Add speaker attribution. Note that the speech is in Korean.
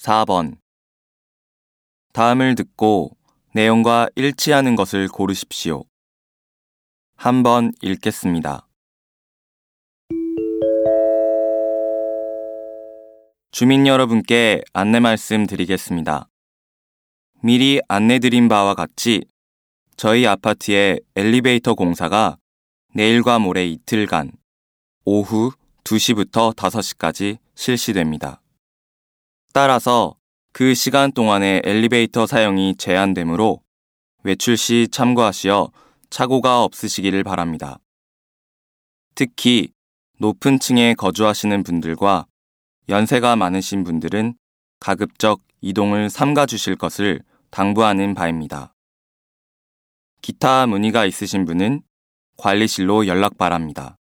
Speaker 1: 4번. 다음을 듣고 내용과 일치하는 것을 고르십시오. 한번 읽겠습니다. 주민 여러분께 안내 말씀 드리겠습니다. 미리 안내드린 바와 같이 저희 아파트의 엘리베이터 공사가 내일과 모레 이틀간 오후 2시부터 5시까지 실시됩니다. 따라서 그 시간 동안의 엘리베이터 사용이 제한되므로 외출 시 참고하시어 착오가 없으시기를 바랍니다. 특히 높은 층에 거주하시는 분들과 연세가 많으신 분들은 가급적 이동을 삼가 주실 것을 당부하는 바입니다. 기타 문의가 있으신 분은 관리실로 연락 바랍니다.